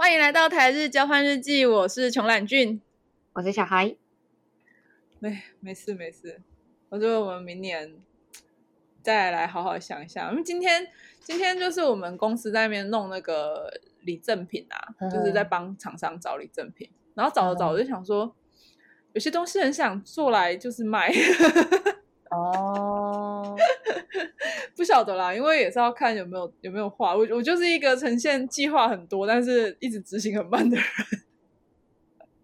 欢迎来到台日交换日记，我是穷懒俊，我是小孩。没没事没事，我觉得我们明年再来好好想一下。因为今天今天就是我们公司在那边弄那个礼赠品啊，嗯、就是在帮厂商找礼赠品，然后找着找着就想说，嗯、有些东西很想做来就是卖。哦，不晓得啦，因为也是要看有没有有没有画。我我就是一个呈现计划很多，但是一直执行很慢的人。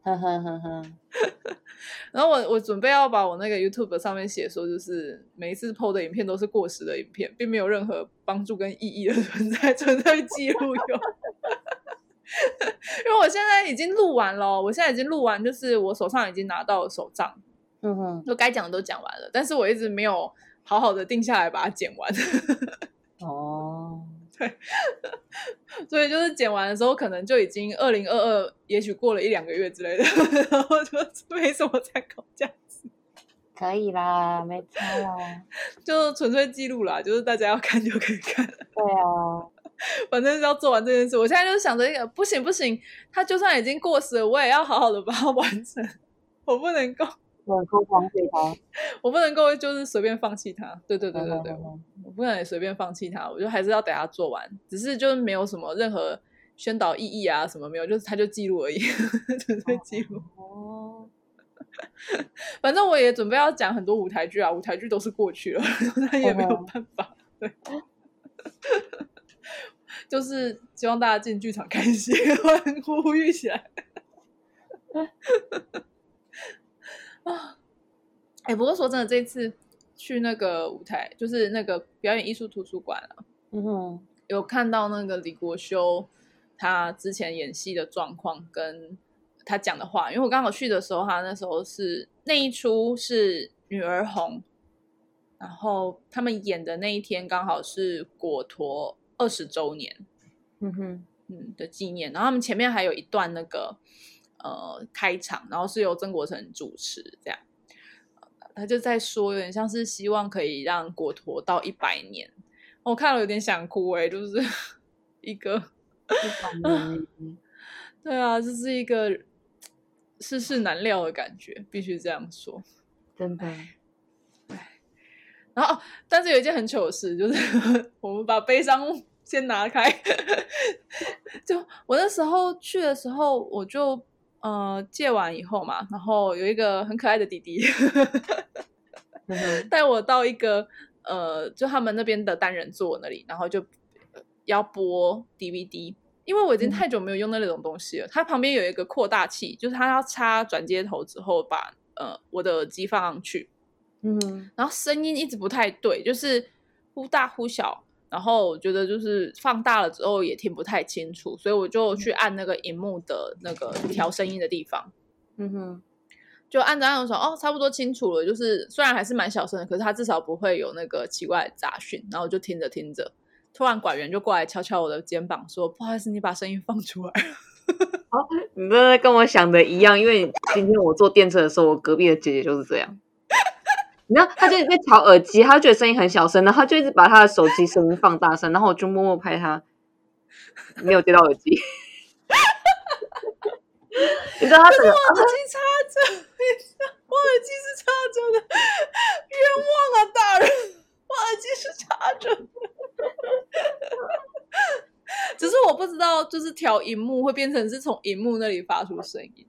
呵呵呵呵。然后我我准备要把我那个 YouTube 上面写说，就是每一次 PO 的影片都是过时的影片，并没有任何帮助跟意义的存在，存在记录用。因为我现在已经录完了，我现在已经录完，就是我手上已经拿到了手账。嗯哼，就该讲的都讲完了，但是我一直没有好好的定下来把它剪完。哦，对，所以就是剪完的时候，可能就已经二零二二，也许过了一两个月之类的，然后就没什么参考价值。可以啦，没错啦，就纯粹记录啦，就是大家要看就可以看。对啊，反正是要做完这件事。我现在就是想着一个，不行不行，它就算已经过时了，我也要好好的把它完成，我不能够。我不能放弃它，我不能够就是随便放弃他。对对对对对，我不能随便放弃他，我就还是要等他做完。只是就是没有什么任何宣导意义啊，什么没有，就是他就记录而已，纯粹记录。哦，反正我也准备要讲很多舞台剧啊，舞台剧都是过去了，那也没有办法。对，就是希望大家进剧场看戏，呼吁起来。啊，哎、欸，不过说真的，这次去那个舞台，就是那个表演艺术图书馆啊，嗯哼，有看到那个李国修他之前演戏的状况跟他讲的话，因为我刚好去的时候，他那时候是那一出是女儿红，然后他们演的那一天刚好是果陀二十周年，嗯哼，嗯的纪念，然后他们前面还有一段那个。呃，开场，然后是由曾国成主持，这样，他就在说，有点像是希望可以让国陀到一百年。我看了有点想哭，哎，就是 一个，对啊，这是一个世事难料的感觉，必须这样说，真的。然后，但是有一件很糗的事，就是 我们把悲伤先拿开。就我那时候去的时候，我就。呃，借完以后嘛，然后有一个很可爱的弟弟带我到一个呃，就他们那边的单人座那里，然后就要播 DVD，因为我已经太久没有用那那种东西了。嗯、它旁边有一个扩大器，就是它要插转接头之后把呃我的耳机放上去，嗯，然后声音一直不太对，就是忽大忽小。然后我觉得就是放大了之后也听不太清楚，所以我就去按那个荧幕的那个调声音的地方，嗯哼，就按着按着说哦，差不多清楚了。就是虽然还是蛮小声的，可是它至少不会有那个奇怪的杂讯。然后我就听着听着，突然管员就过来敲敲我的肩膀说：“不好意思，你把声音放出来。”哦，你真的跟我想的一样，因为今天我坐电车的时候，我隔壁的姐姐就是这样。然后他就在调耳机，他觉得声音很小声，然后他就一直把他的手机声音放大声，然后我就默默拍他，没有接到耳机。你知道他怎么？我耳机插着，我耳机是插着的，冤枉啊，大人！我耳机是插着的，只是我不知道，就是调荧幕会变成是从荧幕那里发出声音。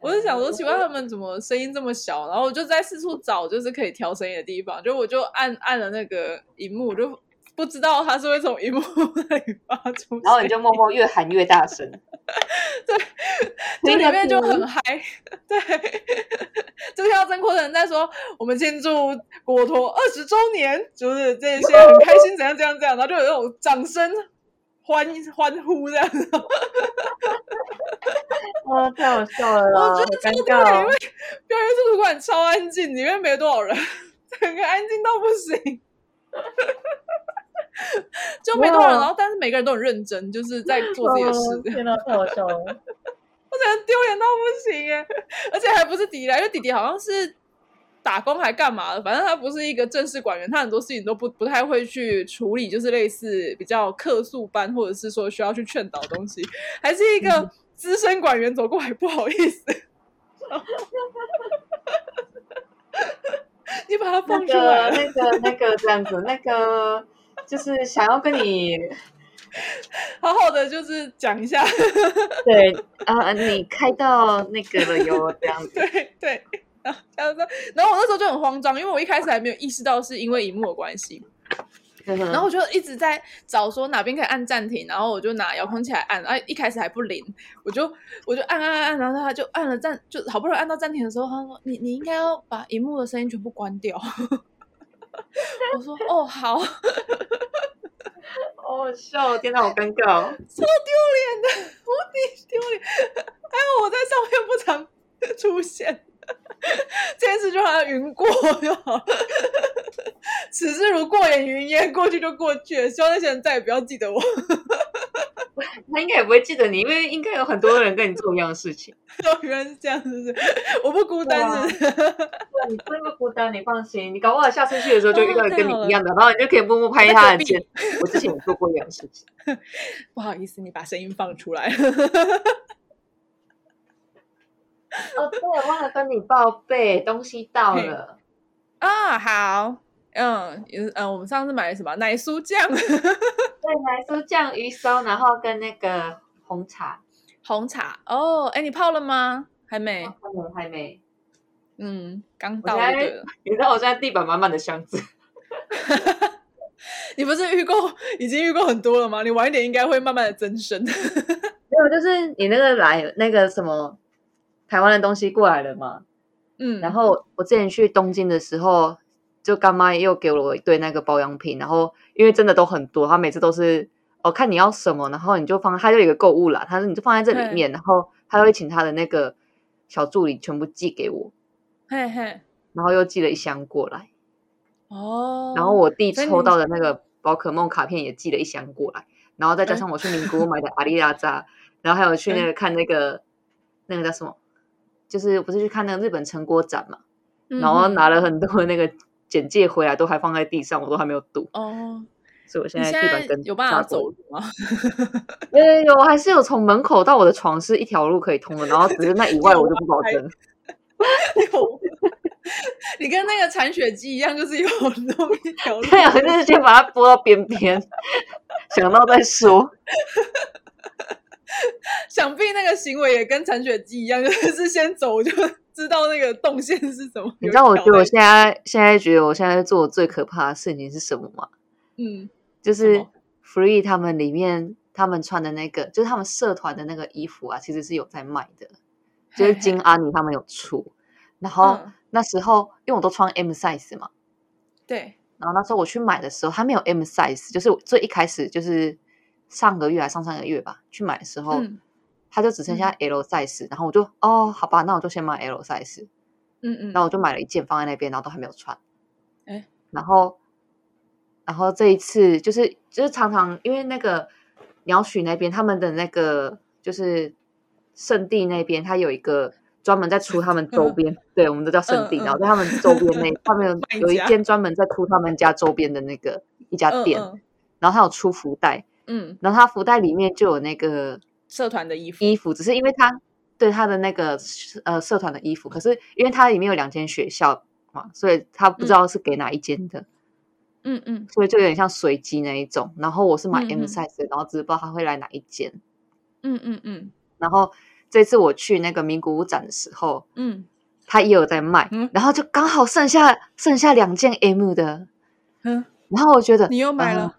我就想说，奇怪他们怎么声音这么小？然后我就在四处找，就是可以调声音的地方。就我就按按了那个荧幕，我就不知道它是会从荧幕那里发出。然后你就默默越喊越大声。对，就里面就很嗨。对，就听到曾国城在说：“我们庆祝果陀二十周年，就是这些很开心，怎样怎样怎样。”然后就有那种掌声。欢欢呼这样子，哇，太好笑了！我觉得超尴尬，因为表演图书馆超安静，里面没多少人，整个安静到不行，就没多少人。然后，但是每个人都很认真，就是在做自己的事。天哪，太好笑了！我觉得丢脸到不行耶，而且还不是弟弟来，因为弟弟好像是打工还干嘛的？反正他不是一个正式管员，他很多事情都不不太会去处理，就是类似比较客诉班，或者是说需要去劝导的东西，还是一个资深管员走过来，不好意思，你把他放出来，那个、那个、那个这样子，那个就是想要跟你。好好的，就是讲一下。对啊、呃，你开到那个了哟，这样子。对对，然后然后我那时候就很慌张，因为我一开始还没有意识到是因为荧幕的关系。然后我就一直在找说哪边可以按暂停，然后我就拿遥控器来按，哎，一开始还不灵，我就我就按按按，然后他就按了暂，就好不容易按到暂停的时候，他说：“你你应该要把荧幕的声音全部关掉。”我说：“哦，好。”好笑！天哪，好尴尬，超丢脸的，无敌丢脸。还有我在上面不常出现，这件事就好像云过就好。此事如过眼云烟，过去就过去了。希望那些人再也不要记得我。他应该也不会记得你，因为应该有很多人跟你做一样的事情。哦，原来是这样子，是不是？我不孤单，是不你不那么孤单，你放心。你搞不好下次去的时候就遇到跟你一样的，然后你就可以默默拍他的肩。我之前有做过一样的事情。不好意思，你把声音放出来。哦，对，我忘了跟你报备，东西到了。啊，好。嗯，嗯、呃，我们上次买的什么奶酥酱？对，奶酥酱鱼松，然后跟那个红茶，红茶哦，哎，你泡了吗？还没，还没，还没。嗯，刚到的。你知道我现在地板满满的箱子。你不是预购已经预购很多了吗？你晚一点应该会慢慢的增生。没有，就是你那个来那个什么台湾的东西过来了嘛。嗯，然后我之前去东京的时候。就干妈又给了我一堆那个保养品，然后因为真的都很多，她每次都是哦看你要什么，然后你就放，她就有一个购物啦，她说你就放在这里面，然后他会请她的那个小助理全部寄给我，嘿嘿，然后又寄了一箱过来，哦，然后我弟抽到的那个宝可梦卡片也寄了一箱过来，然后再加上我去名古屋买的阿里拉扎，然后还有去那个看那个那个叫什么，就是不是去看那个日本成果展嘛，然后拿了很多那个。简介回来都还放在地上，我都还没有读哦，所以我现在地板跟有办法走路吗？有有有，还是有从门口到我的床是一条路可以通的，然后只是那以外 我就不保证。有，你跟那个铲雪机一样，就是有弄一条路。对啊，就是先把它拨到边边，想到再说。想必那个行为也跟铲雪机一样，就是先走就。知道那个动线是什么？你知道我觉得我现在现在觉得我现在做最可怕的事情是什么吗？嗯，就是 Free 他们里面他们穿的那个，就是他们社团的那个衣服啊，其实是有在卖的，就是金阿尼他们有出。然后那时候因为我都穿 M size 嘛，对。然后那时候我去买的时候，还没有 M size，就是最一开始就是上个月还上上个月吧，去买的时候。他就只剩下 L size，嗯，然后我就哦，好吧，那我就先买 L size。嗯嗯，然后我就买了一件放在那边，然后都还没有穿。哎，然后，然后这一次就是就是常常因为那个鸟取那边他们的那个就是圣地那边，他有一个专门在出他们周边，嗯、对，我们都叫圣地，嗯、然后在他们周边那他们 有一间专门在出他们家周边的那个一家店，然后他有出福袋，嗯，然后他福袋里面就有那个。社团的衣服，衣服只是因为他对他的那个呃社团的衣服，可是因为它里面有两间学校嘛，所以他不知道是给哪一间的，嗯嗯，所以就有点像随机那一种。然后我是买 M size，嗯嗯然后只是不知道他会来哪一间，嗯嗯嗯。然后这次我去那个名古屋展的时候，嗯，他也有在卖，嗯、然后就刚好剩下剩下两件 M 的，嗯，然后我觉得你又买了。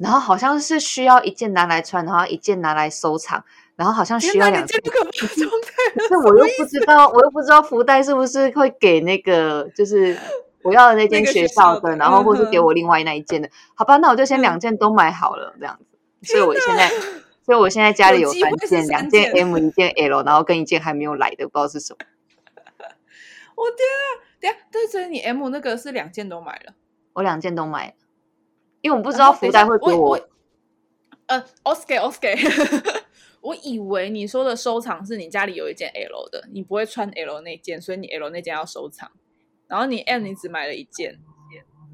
嗯然后好像是需要一件拿来穿，然后一件拿来收藏，然后好像需要两件。可是我又不知道，我又不知道福袋是不是会给那个，就是我要的那 间学校的，然后或是给我另外那一件的。好吧，那我就先两件都买好了，这样子。所以我现在，所以我现在 家里有三件，两件 M，一件 L，然后跟一件还没有来的，不知道是什么。我天啊！等下，对，所以你 M 那个是两件都买了？我两件都买了。因为我不知道福袋会给我，我，呃，Oscar，Oscar，我以为你说的收藏是你家里有一件 L 的，你不会穿 L 那件，所以你 L 那件要收藏。然后你 M 你只买了一件，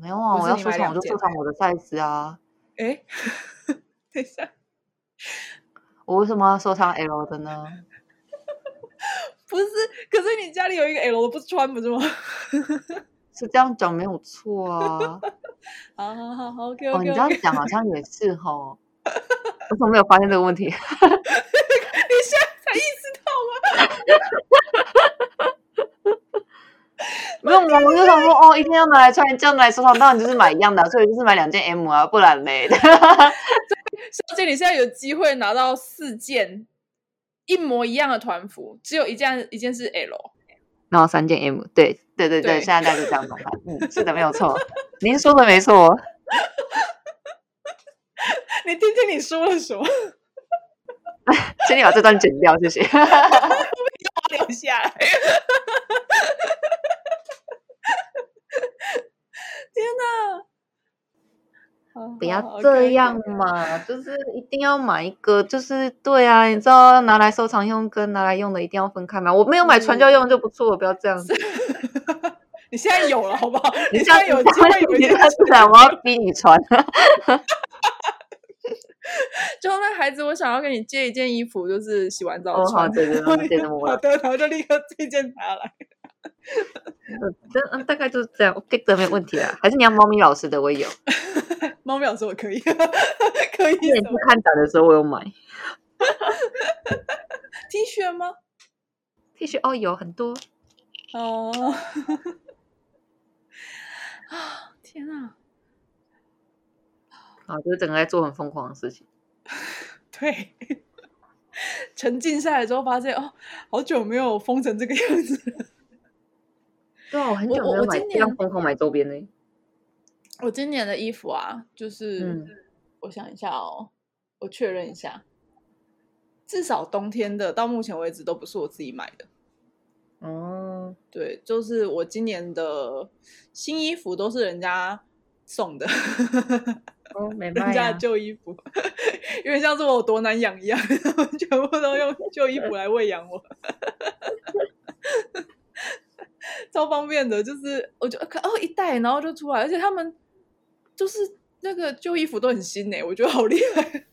没有啊，我要收藏我就收藏我的 size 啊。哎，等一下，我为什么要收藏 L 的呢？不是，可是你家里有一个 L 的不穿不是吗？是这样讲没有错啊。好好好好，OK OK。哦，你这样讲好像也是哈。我怎么没有发现这个问题？你现在才意识到吗？没有，我就想说，哦，一定要拿来穿，这样来收藏，当然就是买一样的，所以就是买两件 M 啊，不然嘞。小姐，你现在有机会拿到四件一模一样的团服，只有一件，一件是 L，然后三件 M，对对对对，对现在大家就这样弄。嗯，是的，没有错，您说的没错。你听听你说了什么？请你把这段剪掉，谢谢。我留下来。天哪！不要这样嘛，就是一定要买一个，就是对啊，你知道拿来收藏用跟拿来用的一定要分开嘛？我没有买传教用就不错了，不要这样子。你现在有了，好不好？你现在有机会有一件，我要逼你穿。就那孩子，我想要跟你借一件衣服，就是洗完澡穿。对对对，借那么晚。对，然后就立刻这件拿来。嗯，大概就是这样，OK 的，没有问题啊。还是你要猫咪老师的，我也有。猫咪老师我可以，可以。你去看展的时候，我有买。T 恤吗？T 恤哦，有很多。哦。啊！天啊！啊，就是整个在做很疯狂的事情。对。沉浸下来之后，发现哦，好久没有疯成这个样子。对啊，我很久没有买这样疯狂买周边呢。我今年的衣服啊，就是、嗯、我想一下哦，我确认一下，至少冬天的到目前为止都不是我自己买的。哦，对，就是我今年的新衣服都是人家送的。哦，没 卖、啊、人家的旧衣服，因为像是我有多难养一样，全部都用旧衣服来喂养我。超方便的，就是我就看哦一袋，然后就出来，而且他们就是那个旧衣服都很新诶，我觉得好厉害。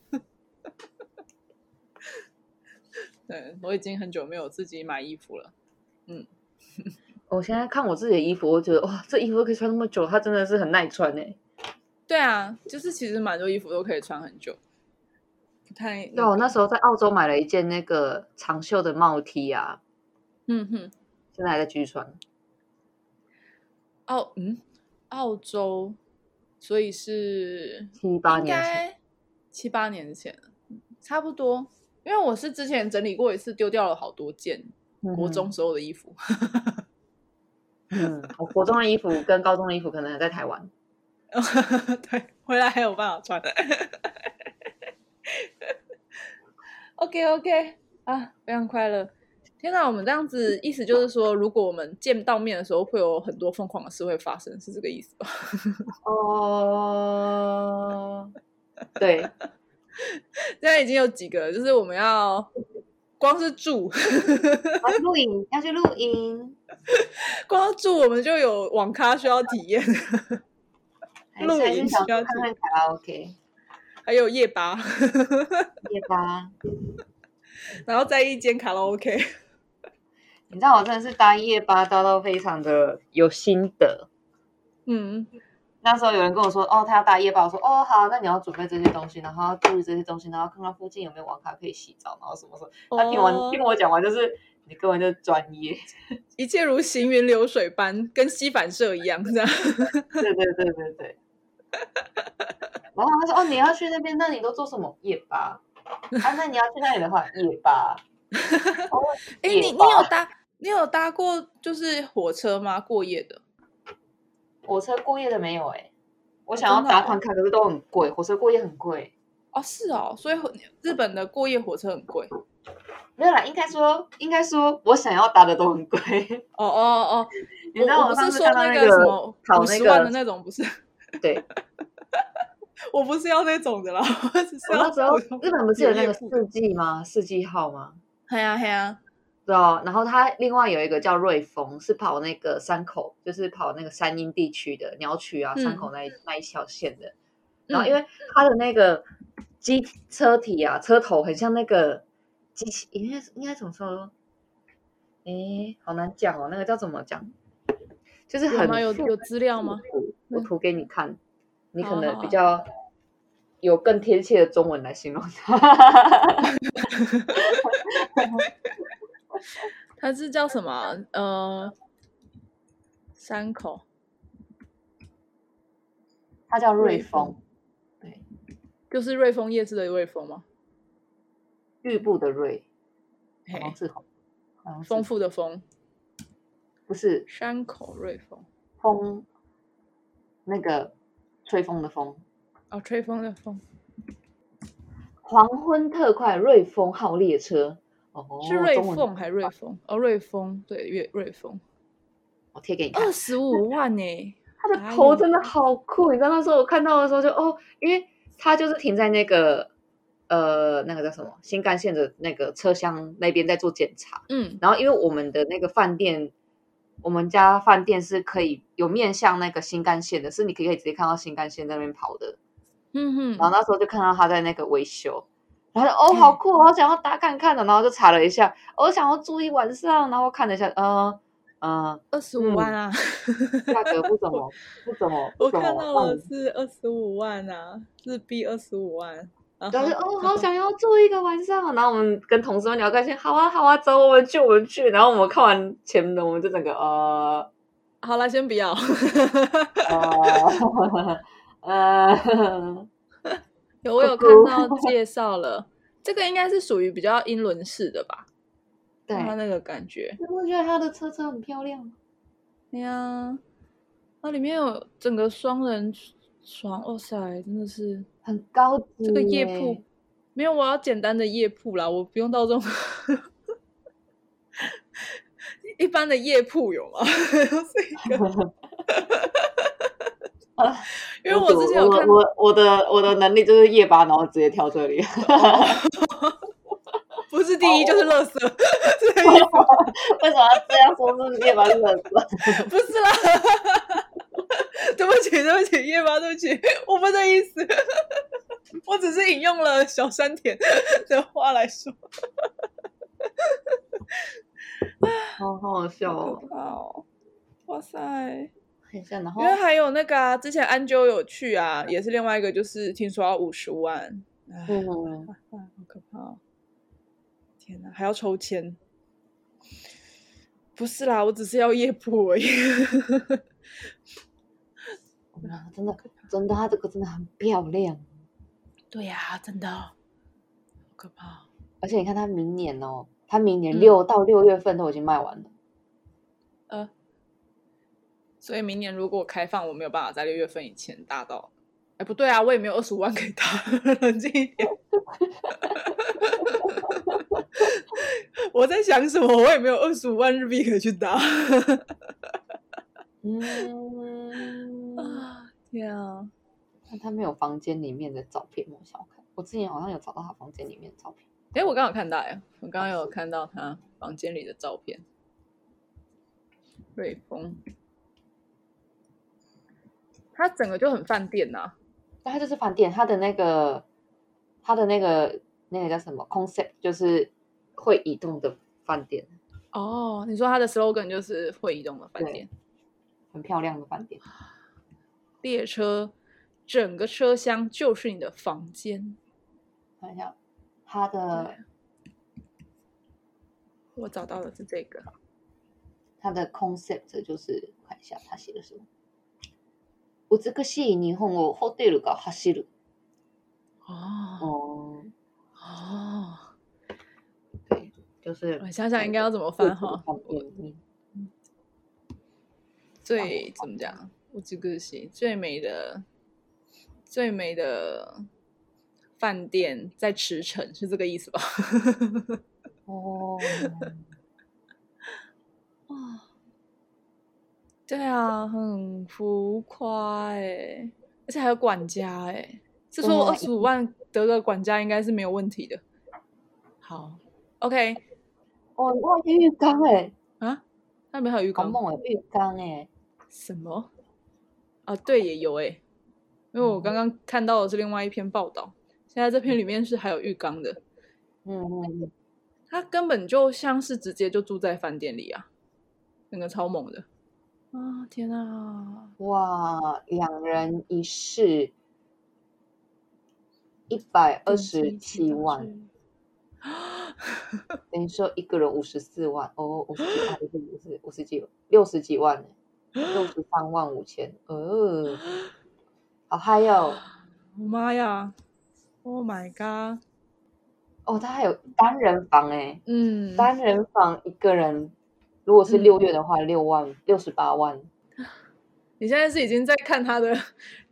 对，我已经很久没有自己买衣服了。嗯，我现在看我自己的衣服，我觉得哇，这衣服都可以穿那么久，它真的是很耐穿诶。对啊，就是其实蛮多衣服都可以穿很久。不太，对，我那时候在澳洲买了一件那个长袖的帽 T 啊，嗯哼，现在还在继续穿。澳嗯，澳洲，所以是七八年前，七八年前，差不多。因为我是之前整理过一次，丢掉了好多件国中所有的衣服。嗯，我国中的衣服跟高中的衣服可能还在台湾。对，回来还有办法穿的。OK OK 啊，非常快乐。天哪，我们这样子意思就是说，如果我们见到面的时候，会有很多疯狂的事会发生，是这个意思吧？哦，对，现在已经有几个，就是我们要光是住，录影，要去录音，光住我们就有网咖需要体验，录影需要看看卡拉 OK，还有夜吧，夜吧，然后在一间卡拉 OK。你知道我真的是搭夜巴搭到非常的有心得，嗯，那时候有人跟我说，哦，他要搭夜巴，我说，哦，好，那你要准备这些东西，然后要注意这些东西，然后看看附近有没有网咖可以洗澡，然后什么什么。他听完、哦、听我讲完，就是你根本就是专业，一切如行云流水般，跟吸反射一样，这样。对对对对对。然后他说，哦，你要去那边，那你都做什么？夜巴。啊，那你要去那里的话，夜巴。哎、欸，你你有搭？你有搭过就是火车吗？过夜的？火车过夜的没有哎、欸，我想要搭看看，可是都很贵，火车过夜很贵哦。是哦，所以日本的过夜火车很贵。没有啦，应该说应该说，我想要搭的都很贵。哦哦哦，你知道我，是说那个什么五十万的那种，不是？对，我不是要那种的啦。我只是要那时候日本不是有那个四季吗？四季号吗？对呀对呀。对哦，然后它另外有一个叫瑞丰，是跑那个山口，就是跑那个山阴地区的鸟取啊，山口那一、嗯、那一条线的。然后因为它的那个机车体啊，车头很像那个机器，应该应该怎么说？哎，好难讲哦，那个叫怎么讲？就是很有有，有资料吗？我图给你看，你可能比较有更贴切的中文来形容它。它是叫什么？呃，山口，它叫瑞丰，对，就是瑞丰夜市的瑞丰吗？玉部的瑞，黄字头，丰富的丰，不是山口瑞丰，风，那个吹风的风，哦，吹风的风，黄昏特快瑞丰号列车。哦、是瑞凤还是瑞丰？哦，瑞丰，对，瑞瑞丰。我贴给你看。二十五万呢、欸，他的头真的好酷！你知道那时候我看到的时候就哦，因为他就是停在那个呃那个叫什么新干线的那个车厢那边在做检查。嗯，然后因为我们的那个饭店，我们家饭店是可以有面向那个新干线的，是你可以可以直接看到新干线那边跑的。嗯哼，然后那时候就看到他在那个维修。然后哦，好酷，我想要打看看的，然后就查了一下，我想要住一晚上，然后看了一下，嗯嗯，二十五万啊，价格不怎么 不怎么，我看到了是二十五万啊，日币二十五万，但是哦，好想要住一个晚上，然后我们跟同事们聊开心，好啊好啊，走，我们去我们去，然后我们看完前面的，我们就整个呃，好了，先不要，呃。有，我有看到介绍了，这个应该是属于比较英伦式的吧？对，它那个感觉。我觉得它的车车很漂亮。对呀，它里面有整个双人床，哇塞，真的是很高级。这个夜铺没有，我要简单的夜铺啦，我不用到这种一般的夜铺有吗？啊，因为我之前有看我我，我的我的能力就是夜巴，然后直接跳这里，不是第一就是垃圾，为什么要这样说？是夜巴是垃圾？不是啦，对不起对不起，夜巴对不起，我不的意思，我只是引用了小山田的话来说，好好笑哦，哦，哇塞！然后因为还有那个啊，之前安啾有去啊，也是另外一个，就是听说要五十万，嗯，好可怕哦！天哪，还要抽签？不是啦，我只是要夜铺而已。真的，真的，它这个真的很漂亮。对呀、啊，真的，好可怕。而且你看，它明年哦，它明年六到六月份都已经卖完了。嗯、呃。所以明年如果开放，我没有办法在六月份以前搭到。哎，不对啊，我也没有二十五万可以搭，冷静一点。我在想什么？我也没有二十五万日币可以去搭。嗯 啊，天啊！那他没有房间里面的照片，我想看。我之前好像有找到他房间里面的照片。哎，我刚好看到哎，我刚刚有看到他房间里的照片。瑞丰。它整个就很饭店呐、啊，它就是饭店，它的那个，它的那个那个叫什么 concept，就是会移动的饭店。哦，你说它的 slogan 就是会移动的饭店，很漂亮的饭店。列车整个车厢就是你的房间。看一下它的，我找到的是这个，它的 concept 就是看一下它写的什么。美しい日本をホテルが走る。哦哦哦，对，就是我想想应该要怎么翻哈。最怎么讲？美しい最美的最美的饭店在池城，是这个意思吧？哦。 对啊，很浮夸哎，而且还有管家哎，是说二十五万得个管家应该是没有问题的。好，OK，哦，哇，浴缸哎！啊，那边还有浴缸？梦哎，浴缸哎！什么？啊，对，也有哎。因为我刚刚看到的是另外一篇报道，现在这篇里面是还有浴缸的。嗯嗯，他根本就像是直接就住在饭店里啊，那个超猛的。啊，天啊！哇，两人一室，一百二十七万。等于说一个人五十四万哦，五十几万，五十五十几六十几万呢，六十三万五千，呃，好嗨哟！我妈呀！Oh my god！哦，他还有单人房哎，嗯，单人房一个人，如果是六月的话，六万六十八万。你现在是已经在看他的，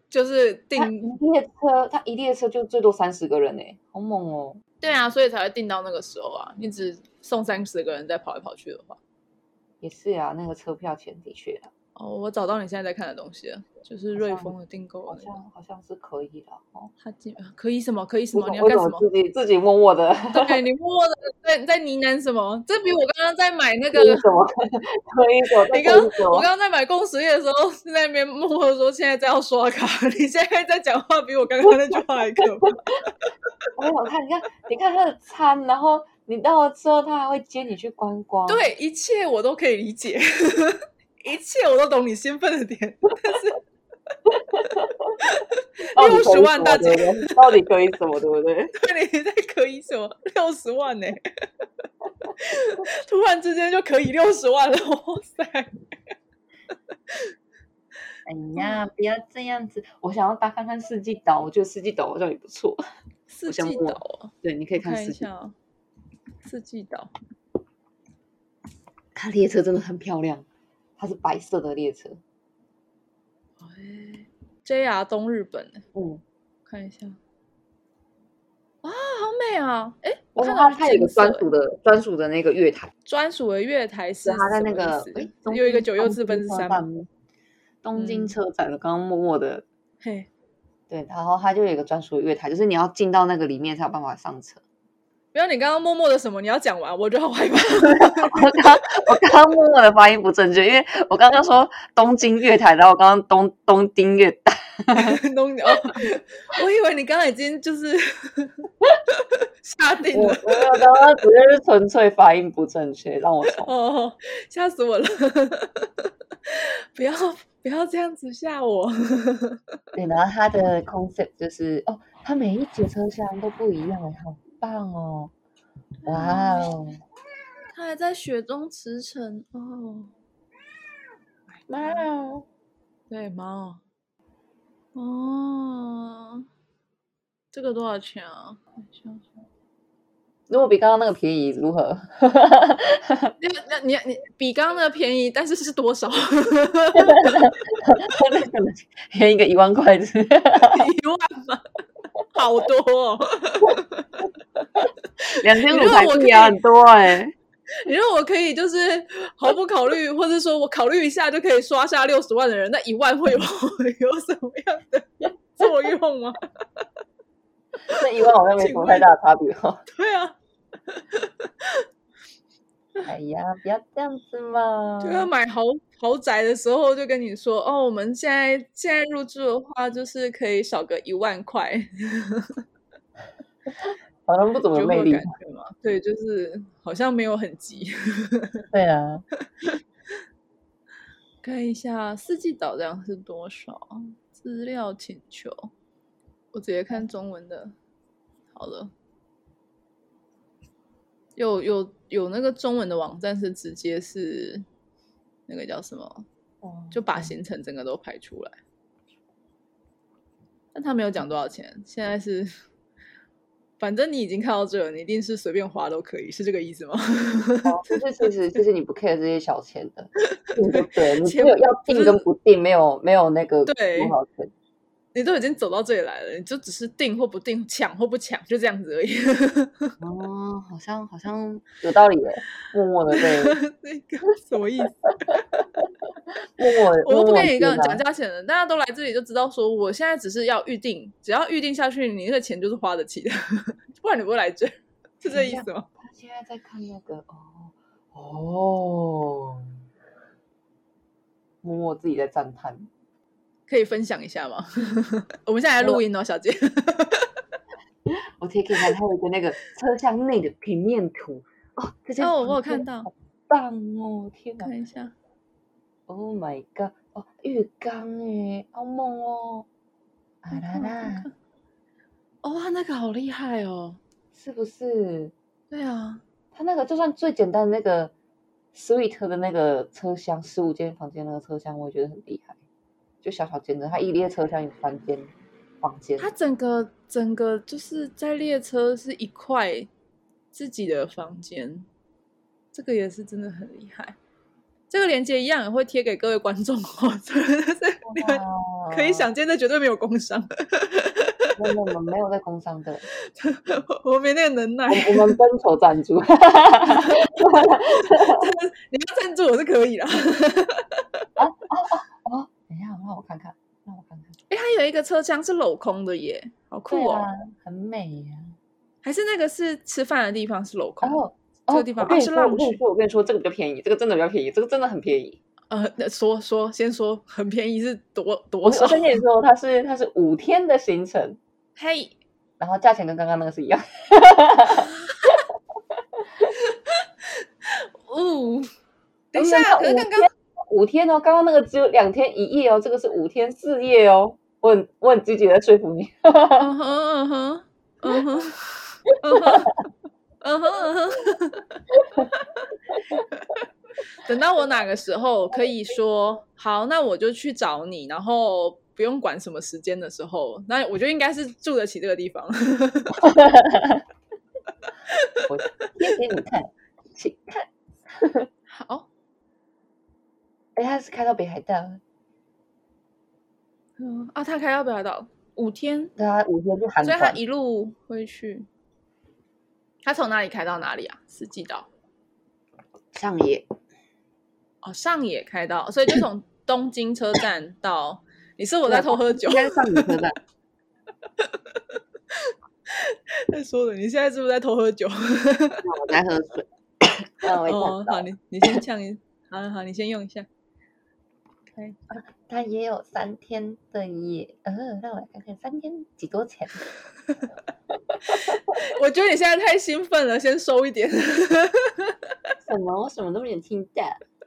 就是订一列车，他一列车就最多三十个人哎，好猛哦！对啊，所以才会订到那个时候啊！你只送三十个人再跑来跑去的话，也是啊，那个车票钱的确啊。哦，我找到你现在在看的东西了，就是瑞丰的订购，好像好像是可以的哦。他可以什么？可以什么？你要干什么？自己自己默默的，对，你默默的在在呢喃什么？这比我刚刚在买那个什么 可以什么？你刚我刚刚在买共识页的时候是在那边默默的说现在在要刷卡，你现在在讲话比我刚刚那句话还可怕。我想看，你看，你看他的餐，然后你到了之后，他还会接你去观光。对，一切我都可以理解。一切我都懂你兴奋的点，但是 六十万大姐到底可以什么，对不对？对，你在可以什么？六十万呢？突然之间就可以六十万了，哇塞！哎呀，不要这样子！我想要搭看看四季岛，我觉得四季岛好像也不错。四季岛，对，你可以看一下四季岛。它列车真的很漂亮。它是白色的列车，哎，JR 东日本，嗯，看一下，哇，好美啊！哎，我看到它有一个专属的专属的那个月台，专属的月台是它在那个有一个九又四分之三，东京车展的，刚刚默默的，嘿，对，然后它就有一个专属的月台，就是你要进到那个里面才有办法上车。不要你刚刚默默的什么？你要讲完，我就好害怕。我刚我刚刚默默的发音不正确，因为我刚刚说东京月台，然后我刚刚东东京月台。东哦，我以为你刚刚已经就是 下定了。我我刚刚直接是纯粹发音不正确，让我重。哦，吓死我了！不要不要这样子吓我。对，然后它的 concept 就是哦，它每一节车厢都不一样，好。棒哦！哇哦！他还在雪中驰骋哦！猫，对猫。哦，这个多少钱啊？如果比刚刚那个便宜，如何？那那你你比刚刚那个便宜，但是是多少？便宜个一万块子，一万吗？好多哦。两千五台币也很多哎、欸！你说我可以就是毫不考虑，或者说我考虑一下就可以刷下六十万的人，那一万会有有什么样的作用吗？那一万好像没什么太大的差别哈。对啊。哎呀，不要这样子嘛！就要买豪豪宅的时候，就跟你说哦，我们现在现在入住的话，就是可以少个一万块。好像不怎么魅力，感觉嘛？对，就是好像没有很急。对啊，看一下四季岛这样是多少？资料请求，我直接看中文的。好了，有有有那个中文的网站是直接是那个叫什么？哦，就把行程整个都排出来。但他没有讲多少钱，现在是。反正你已经看到这了，你一定是随便花都可以，是这个意思吗？哦，其实其实其实你不 care 这些小钱的，对，对 你只有要定跟不定，没有没有那个多少钱。你都已经走到这里来了，你就只是订或不定，抢或不抢，就这样子而已。哦，好像好像有道理耶，默默的对。那个什么意思？默默的，我都不跟你讲讲价钱的，大家都来这里就知道，说我现在只是要预定，只要预定下去，你那个钱就是花得起的，不然你不会来这，是这意思吗？他现在在看那个哦哦，默默自己在赞叹，可以分享一下吗？我们现在来录音哦，小姐。我贴给你看，它有一个那个车厢内的平面图哦，这些哦，我有看到，好棒哦！天哪，看一下，Oh my god！哦，浴缸哎，好猛哦！啊啦啦，哦，那个好厉害哦，是不是？对啊，它那个就算最简单的那个 suite 的那个车厢，十五间房间那个车厢，我也觉得很厉害，就小小间的，它一列车厢有三间房间，它整个整个就是在列车是一块自己的房间，这个也是真的很厉害。这个链接一样也会贴给各位观众哦，你们可以想见，这绝对没有工商。没有，我们没有在工伤的，我没那个能耐。我们征求赞助，你要赞助我是可以的。哦哦哦，等一下，让我看看，让我看看。哎，它有一个车厢是镂空的耶，好酷哦，很美呀。还是那个是吃饭的地方是镂空？这个地方哦，是浪区。我跟你说，这个比较便宜，这个真的比较便宜，这个真的很便宜。呃，说说先说，很便宜是多多少？我跟你说，它是它是五天的行程，嘿，然后价钱跟刚刚那个是一样。哦，等一下，可是刚刚五天哦，刚刚那个只有两天一夜哦，这个是五天四夜哦。我很我很积极的说服你。嗯哼嗯哼嗯哼嗯哼。嗯哼嗯哼，等到我哪个时候可以说好，那我就去找你，然后不用管什么时间的时候，那我就应该是住得起这个地方。我贴给你看，请看。好。哎，他是开到北海道。嗯啊，他开到北海道五天，对啊，五天就寒。所以他一路会去。他从哪里开到哪里啊？四季岛，上野。哦，上野开到，所以就从 东京车站到。你是我在偷喝酒？应该是上野车站。在说的，你现在是不是在偷喝酒？我在喝水。哦，好，你你先呛一，好好，你先用一下。Okay. 啊，他也有三天的夜，呃，让我来看看三天几多钱。我觉得你现在太兴奋了，先收一点。什么？我什么都没有听到。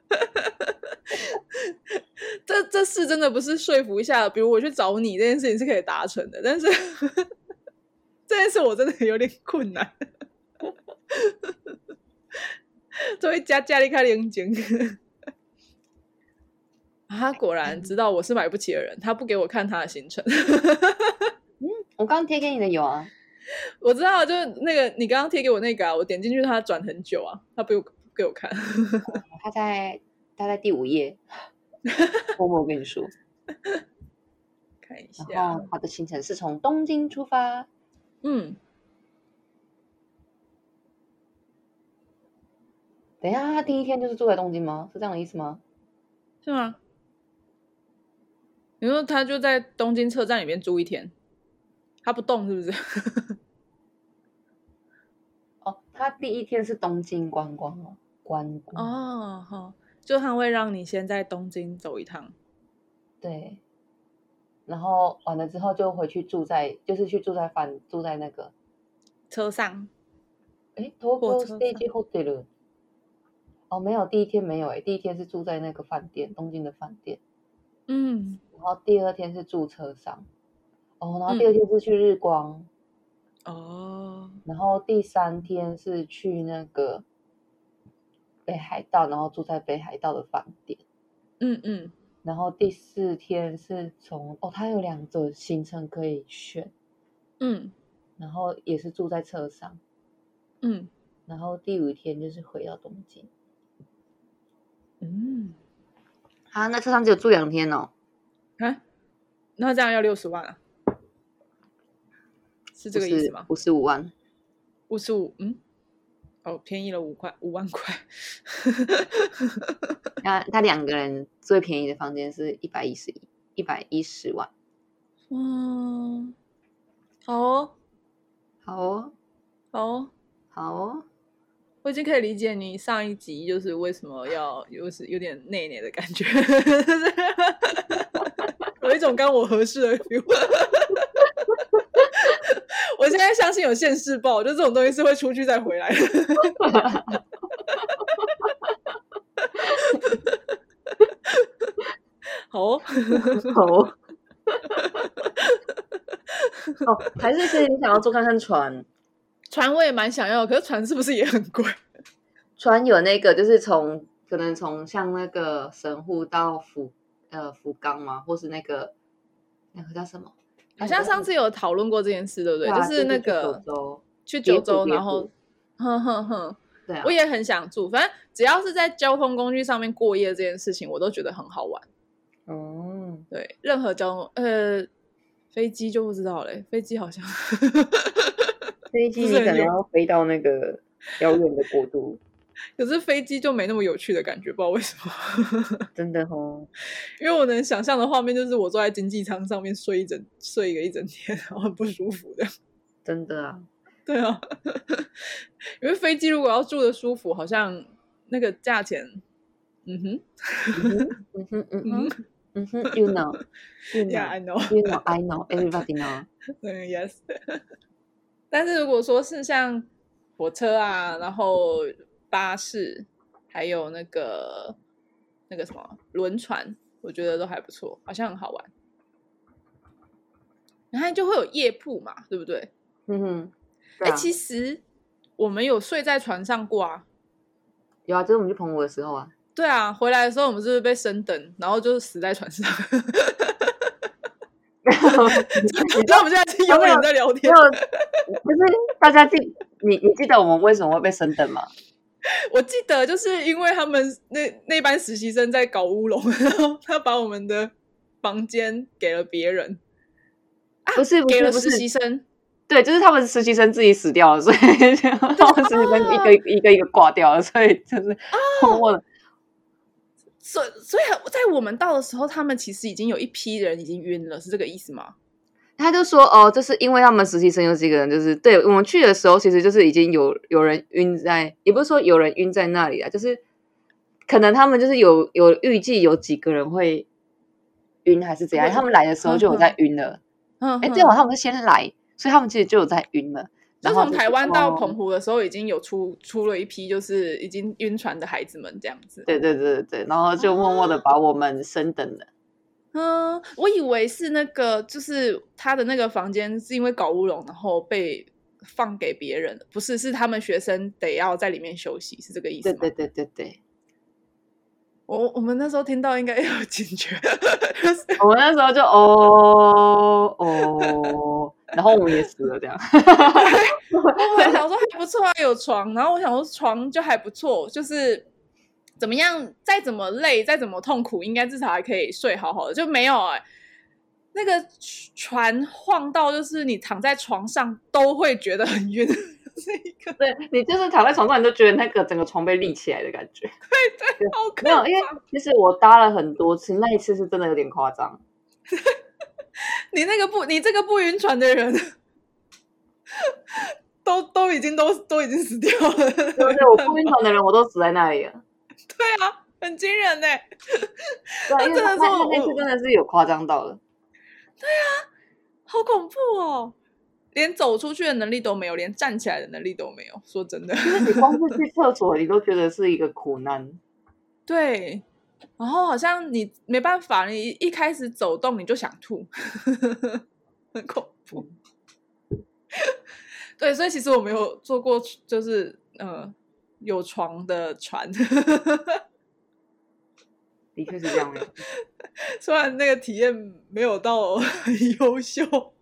这这事真的不是说服一下，比如我去找你这件事情是可以达成的，但是这件事我真的有点困难。作为家家里开零件。他果然知道我是买不起的人，他不给我看他的行程。嗯，我刚刚贴给你的有啊，我知道，就是那个你刚刚贴给我那个啊，我点进去，他转很久啊，他不给我不给我看。他在他在第五页，默默跟你说，看一下。然后他的行程是从东京出发，嗯，等一下，他第一天就是住在东京吗？是这样的意思吗？是吗？你说他就在东京车站里面住一天，他不动是不是？哦，他第一天是东京观光哦，观光哦，好，就他会让你先在东京走一趟，对，然后完了之后就回去住在，就是去住在饭，住在那个车上。哎，Tokyo Stage Hotel。哦，没有，第一天没有哎，第一天是住在那个饭店，东京的饭店。嗯。然后第二天是住车上，哦，然后第二天是去日光，哦，然后第三天是去那个北海道，然后住在北海道的饭店，嗯嗯，然后第四天是从哦，它有两种行程可以选，嗯，然后也是住在车上，嗯，然后第五天就是回到东京，嗯，啊，那车上只有住两天哦。啊，那这样要六十万啊？是这个意思吗？五十五万，五十五，嗯，哦，便宜了五块，五万块。那他两个人最便宜的房间是一百一十一，一百一十万。嗯，好哦，好哦，好哦，好哦，我已经可以理解你上一集就是为什么要有是有点内内的感觉，有一种刚我合适的 feel。我现在相信有现世报，就这种东西是会出去再回来的。好哦，好哦。哦，还是其实你想要坐看看船？船我也蛮想要，可是船是不是也很贵？船有那个，就是从可能从像那个神户到福呃福冈吗？或是那个那个叫什么？好像上次有讨论过这件事，对不对？啊、就是那个去九州，然后哼哼哼，对、啊，我也很想住。反正只要是在交通工具上面过夜这件事情，我都觉得很好玩。哦、嗯，对，任何交通呃，飞机就不知道嘞，飞机好像飞机你可能要飞到那个 遥远的国度。可是飞机就没那么有趣的感觉，不知道为什么。真的哦，因为我能想象的画面就是我坐在经济舱上面睡一整睡一个一整天，然后很不舒服的。真的啊，对啊，因为飞机如果要住的舒服，好像那个价钱，嗯哼，嗯哼，嗯哼，嗯哼，You know，Yeah, I know, You know, I know, everybody know。嗯，Yes。但是如果说是像火车啊，然后。巴士，还有那个那个什么轮船，我觉得都还不错，好像很好玩。然后就会有夜铺嘛，对不对？嗯哼。哎、啊欸，其实我们有睡在船上过啊。有啊，就是我们去澎湖的时候啊。对啊，回来的时候我们是不是被升等，然后就是死在船上？你知道我们现在是永远在聊天，不是大家记你，你记得我们为什么会被升等吗？我记得就是因为他们那那班实习生在搞乌龙，然 后他把我们的房间给了别人，不是，不是给了实习生，对，就是。他们实习生。自己死掉了，所以他们实习生一个一个一个一个挂掉了，所以就是默默的，所以所以在我们到的时候，他们其实已经有一批人已经晕了，是这个意思吗？他就说：“哦，就是因为他们实习生有几个人，就是对我们去的时候，其实就是已经有有人晕在，也不是说有人晕在那里啊，就是可能他们就是有有预计有几个人会晕还是怎样，他们来的时候就有在晕了。嗯，哎，这会他们是先来，所以他们其实就有在晕了。就从台湾到澎湖的时候，已经有出出了一批，就是已经晕船的孩子们这样子。对对对对对，然后就默默的把我们升等了。”嗯，我以为是那个，就是他的那个房间是因为搞乌龙，然后被放给别人，不是，是他们学生得要在里面休息，是这个意思吗？对对对对对。我我们那时候听到应该要警觉，我们那时候就哦哦，然后我们也死了这样。我 还想说还不错啊，有床，然后我想说床就还不错，就是。怎么样？再怎么累，再怎么痛苦，应该至少还可以睡好好的。就没有哎、欸，那个船晃到，就是你躺在床上都会觉得很晕。是一个，对，你就是躺在床上，你都觉得那个整个床被立起来的感觉。对对，好可怕。没有，因为其实我搭了很多次，那一次是真的有点夸张。你那个不，你这个不晕船的人，都都已经都都已经死掉了。对不对？我不晕船的人，我都死在那里了。对啊，很惊人呢。对，因为那那次真的是有夸张到了。对啊，好恐怖哦！连走出去的能力都没有，连站起来的能力都没有。说真的，就是你光是去厕所，你都觉得是一个苦难。对，然后好像你没办法，你一开始走动你就想吐，很恐怖。对，所以其实我没有坐过，就是呃。有床的船，的确是这样的。虽然那个体验没有到很优秀，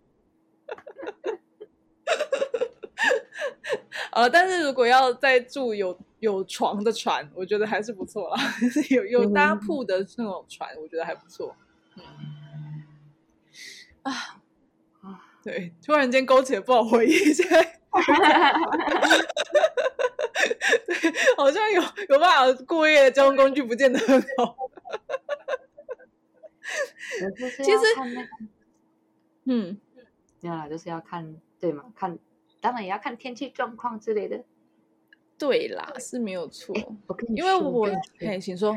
呃，但是如果要再住有有床的船，我觉得还是不错啦。有有搭铺的那种船，我觉得还不错。嗯、啊啊，对，突然间勾起了不好回忆，现在。对，好像有有办法过夜的交通工具不见得很好。其实，嗯，对啊，就是要看，对嘛？看，当然也要看天气状况之类的。对啦，是没有错。欸、我跟你，因为我，哎，请说。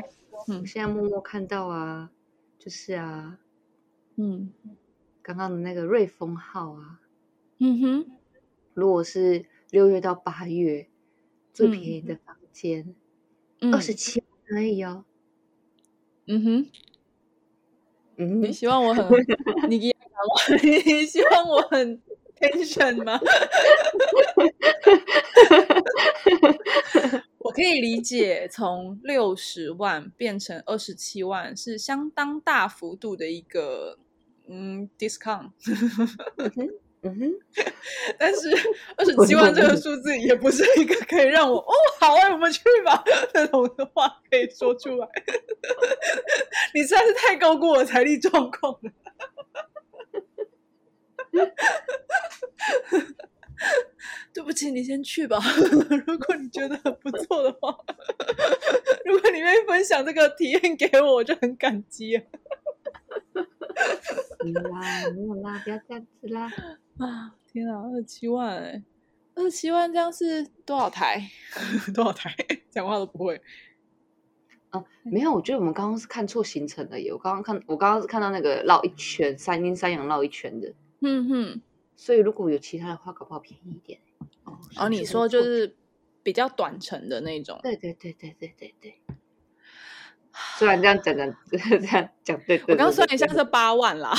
嗯，现在默默看到啊，就是啊，嗯，刚刚的那个瑞丰号啊，嗯哼，如果是六月到八月最便宜的房间，二十七万而已哦。嗯哼，嗯，你希望我很，你你希望我很 tension 吗？我可以理解，从六十万变成二十七万是相当大幅度的一个嗯 discount。嗯哼，但是 二十七万这个数字也不是一个可以让我哦好啊，我们去吧那种的话可以说出来。你实在是太高估我财力状况了。对不起，你先去吧。如果你觉得很不错的话，如果你愿意分享这个体验给我，我就很感激啊。没有啦，没有啦，不要这样子啦。啊，天啊，二十七万哎，二十七万这样是多少台？多少台？讲话都不会。哦、啊，没有，我觉得我们刚刚是看错行程了耶。我刚刚看，我刚刚是看到那个绕一圈，三阴三阳绕一圈的。嗯哼。所以如果有其他的话，搞不好便宜一点。哦，哦，你说就是比较短程的那种。对对对对对对对。虽然这样讲讲，这样讲对对。我刚算一下是八万啦。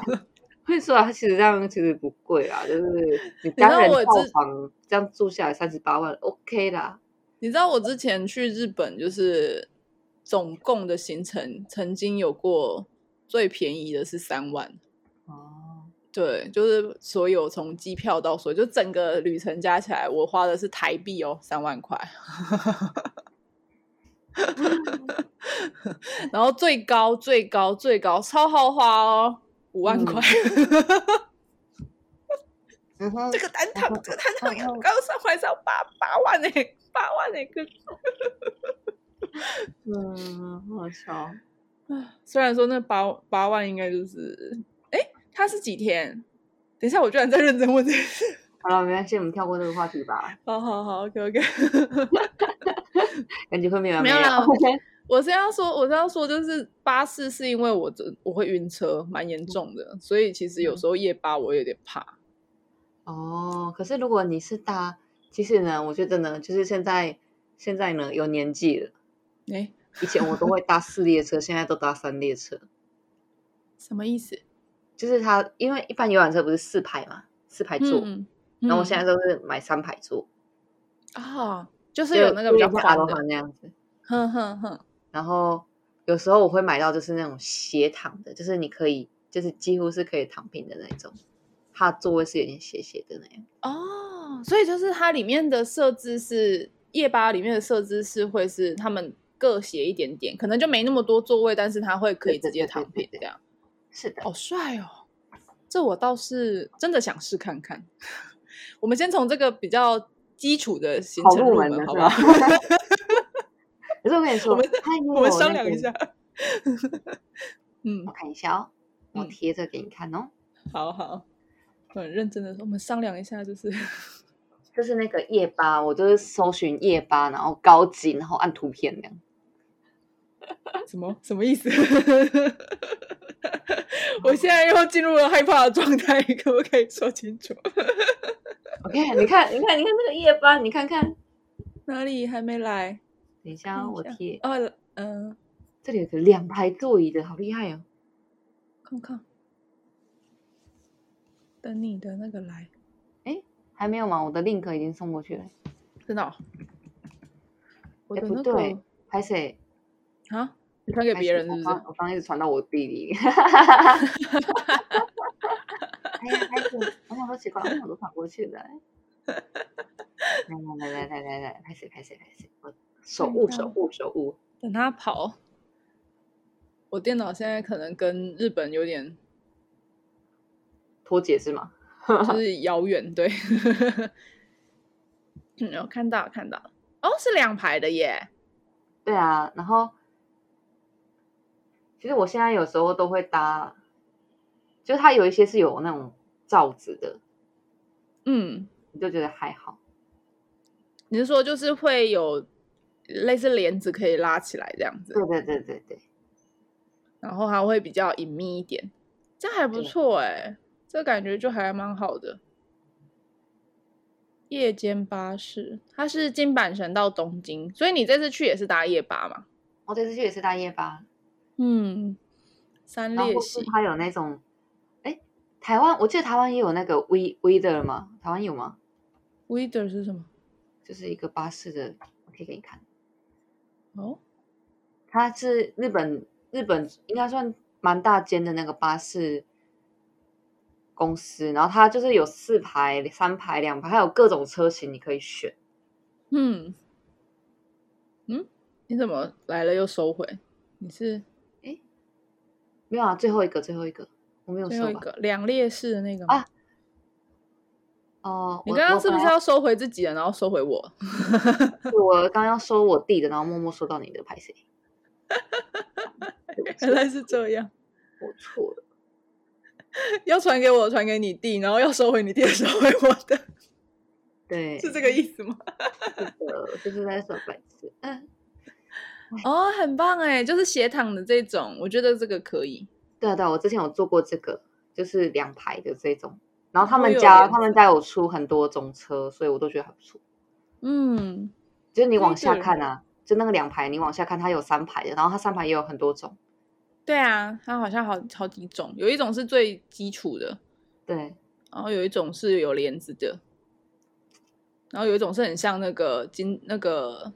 会说啊，它其实这样其实不贵啦，就是你单人套房这样住下来三十八万，OK 啦。你知道我之前去日本，就是总共的行程曾经有过最便宜的是三万。对，就是所有从机票到所有，就整个旅程加起来，我花的是台币哦，三万块。然后最高最高最高超豪华哦，五万块。嗯、这个单趟，这个单趟要高上还是要八八万呢？八万呢？个。嗯，好笑。虽然说那八八万应该就是。他是几天？等一下，我居然在认真问这件事。好了，没关系，我们跳过这个话题吧。好好好，OK OK。感觉会没有没有了。Okay. 我是要说，我是要说，就是巴士是因为我这我会晕车，蛮严重的，所以其实有时候夜巴我有点怕。哦，可是如果你是搭，其实呢，我觉得呢，就是现在现在呢有年纪了。哎，以前我都会搭四列车，现在都搭三列车。什么意思？就是它，因为一般游览车不是四排嘛，四排座，嗯嗯、然后我现在都是买三排座啊、哦，就是有那个比较宽的那样子，哼哼哼。然后有时候我会买到就是那种斜躺的，就是你可以，就是几乎是可以躺平的那种，它座位是有点斜斜的那样。哦，所以就是它里面的设置是夜吧里面的设置是会是他们各斜一点点，可能就没那么多座位，但是它会可以直接躺平这样。是的，好帅哦！这我倒是真的想试看看。我们先从这个比较基础的行程入门，好不好？可是我跟你说，我们我们商量一下。嗯，我看一下哦，我贴着给你看哦。好好，很认真的说，我们商量一下，就是就是那个夜吧，我就是搜寻夜吧，然后高级，然后按图片那样。什么什么意思？我现在又进入了害怕的状态，可不可以说清楚？OK，你看，你看，你看那个夜班，你看看哪里还没来？等一下，我贴。哦，嗯，这里有个两排座椅的，好厉害哦！看看，等你的那个来。哎，还没有吗？我的 link 已经送过去了。真的、哦？哎，不对，拍谁？啊？你传给别人是不是？我刚一直传到我弟弟。哎呀，孩子，我想说奇怪，为什么都传过去了？来来来来来来，拍谁拍谁拍谁！我手误手误手误。等他跑。我电脑现在可能跟日本有点脱节是吗？就是 遥远，对。嗯，有看到看到。哦，是两排的耶。对啊，然后。其实我现在有时候都会搭，就是它有一些是有那种罩子的，嗯，你就觉得还好。你是说就是会有类似帘子可以拉起来这样子？对对对对对。然后还会比较隐秘一点，这样还不错哎，这感觉就还蛮好的。夜间巴士，它是京阪神到东京，所以你这次去也是搭夜巴嘛？我这次去也是搭夜巴。嗯，三列系，它有那种，哎，台湾我记得台湾也有那个 We Weather 吗？台湾有吗？Weather 是什么？就是一个巴士的，我可以给你看。哦，它是日本日本应该算蛮大间的那个巴士。公司，然后它就是有四排、三排、两排，还有各种车型你可以选。嗯嗯，你怎么来了又收回？你是哎，没有啊，最后一个，最后一个，我没有收。最后一个两列式的那个啊。哦，你刚刚是不是要收回自己的，然后收回我？我刚刚要收我弟的，然后默默收到你的拍谢。原来是这样，我错了。要传给我，传给你弟，然后要收回你弟，收回我的，对，是这个意思吗？是的，就是在说白痴。嗯，哦，很棒哎，就是斜躺的这种，我觉得这个可以。对啊，对啊，我之前有做过这个，就是两排的这种，然后他们家他们家有出很多种车，所以我都觉得还不错。嗯，就是你往下看啊，就那个两排，你往下看，它有三排的，然后它三排也有很多种。对啊，它好像好好几种，有一种是最基础的，对，然后有一种是有帘子的，然后有一种是很像那个金那个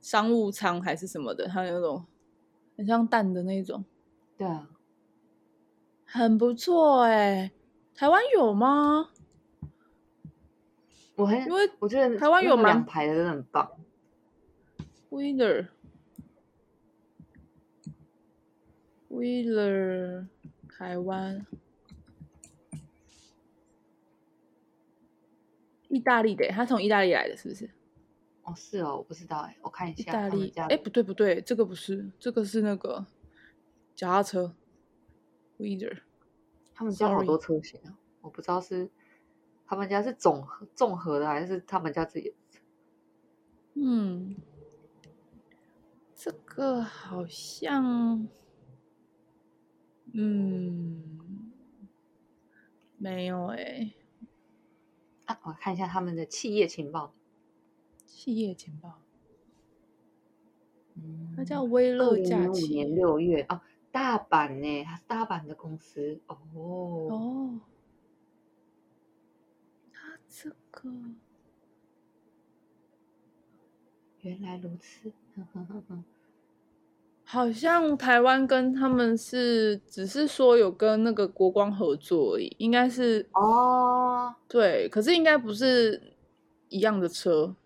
商务舱还是什么的，它有那种很像蛋的那种，对啊，很不错哎，台湾有吗？我很因为我觉得台湾有两排的真的很棒，Winner。Wheeler 台湾，意大利的，他从意大利来的，是不是？哦，是哦，我不知道哎，我看一下。意大利，哎，不对不对，这个不是，这个是那个脚踏车。Wheeler，他们家好多车型啊，我不知道是他们家是总综合的，还是他们家自己的。嗯，这个好像。嗯，没有哎、欸。啊，我看一下他们的企业情报。企业情报。嗯，它叫威乐假期。六月哦，大阪呢？它是大阪的公司哦。哦。它这个，原来如此。呵呵呵呵好像台湾跟他们是只是说有跟那个国光合作而已，应该是哦，对，可是应该不是一样的车，哦、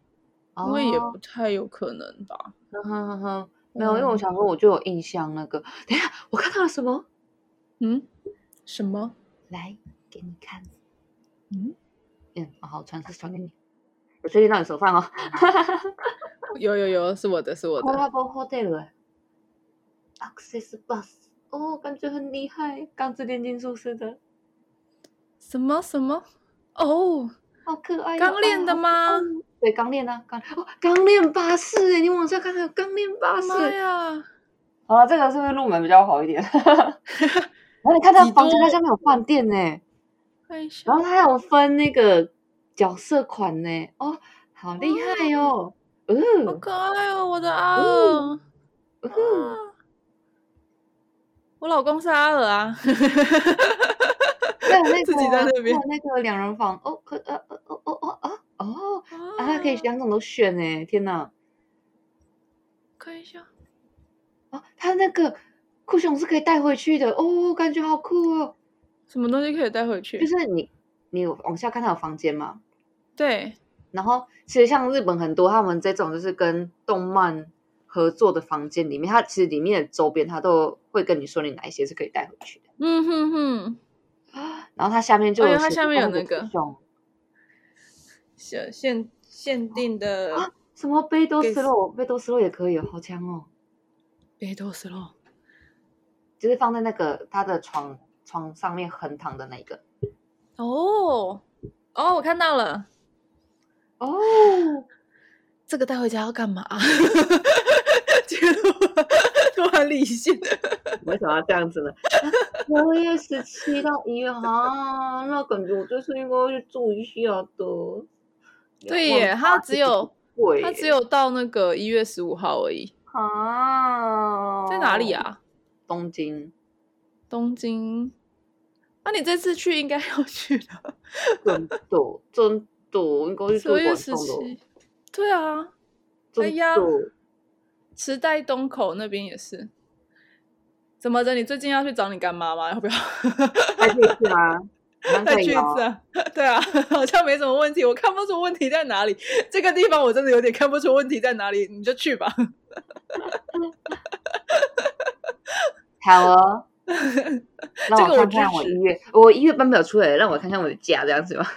因为也不太有可能吧。呵呵呵，没有，因为我想说我就有印象那个，嗯、等一下我看到了什么？嗯？什么？来给你看。嗯嗯，好，传是传给你，我确定让你手放哦。有有有，是我的，是我的。Access Bus，哦，感觉很厉害，钢之炼金术师的。什么什么？哦，好可爱，刚练的吗？哦、对，钢炼啊，钢哦，钢炼巴士哎，你往下看还有钢炼巴士。妈呀！好了，这个是不是入门比较好一点？然后你看它房间，它下面有饭店呢。然后它还有分那个角色款呢，哦，好厉害哟、哦！嗯、哦，好可爱哦，我的阿尔。嗯嗯我老公是阿尔啊，对，那个自己在那边，那个两人房哦，可呃呃哦哦哦哦哦，啊，还可以两种都选哎，天哪！看一下，哦，他那个酷熊是可以带回去的哦，感觉好酷哦。什么东西可以带回去？就是你，你往下看，他有房间吗？对。然后其实像日本很多，他们这种就是跟动漫。合作的房间里面，它其实里面的周边，它都会跟你说你哪一些是可以带回去的。嗯哼哼。然后它下面就有，它下面有那个限限限定的啊，什么贝多斯洛，贝多斯洛也可以，好强哦。贝多斯洛就是放在那个他的床床上面横躺的那个。哦哦，我看到了。哦。这个带回家要干嘛？突然理性，为什么要这样子呢？我也十七到一月哈，那感觉我就是应该去住一下的。对耶，他只有他只有到那个一月十五号而已啊，在哪里啊？东京，东京。那、啊、你这次去应该要去的，真的真的应该去做活动的。对啊，哎呀，池袋东口那边也是。怎么着？你最近要去找你干妈吗？要不要？还可以去吗？再去一次啊？对啊，好像没什么问题，我看不出问题在哪里。这个地方我真的有点看不出问题在哪里，你就去吧。好哦。让我看看我一月，我一月班表出来了，让我看看我的假这样子吧。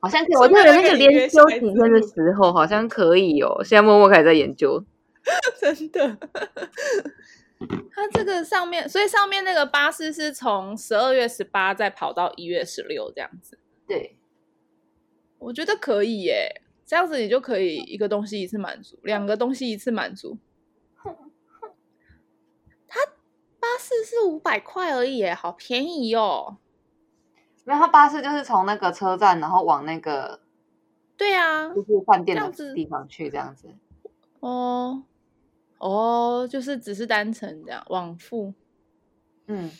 好像可以，我记得那个连休几天的时候好像可以哦。现在默默开始在研究，真的。它这个上面，所以上面那个巴士是从十二月十八再跑到一月十六这样子。对，我觉得可以耶，这样子你就可以一个东西一次满足，两个东西一次满足。它巴士是五百块而已耶，好便宜哦。没有，他巴士就是从那个车站，然后往那个，对啊，就是饭店的地方去这样子。哦，哦，就是只是单程这样往复。嗯。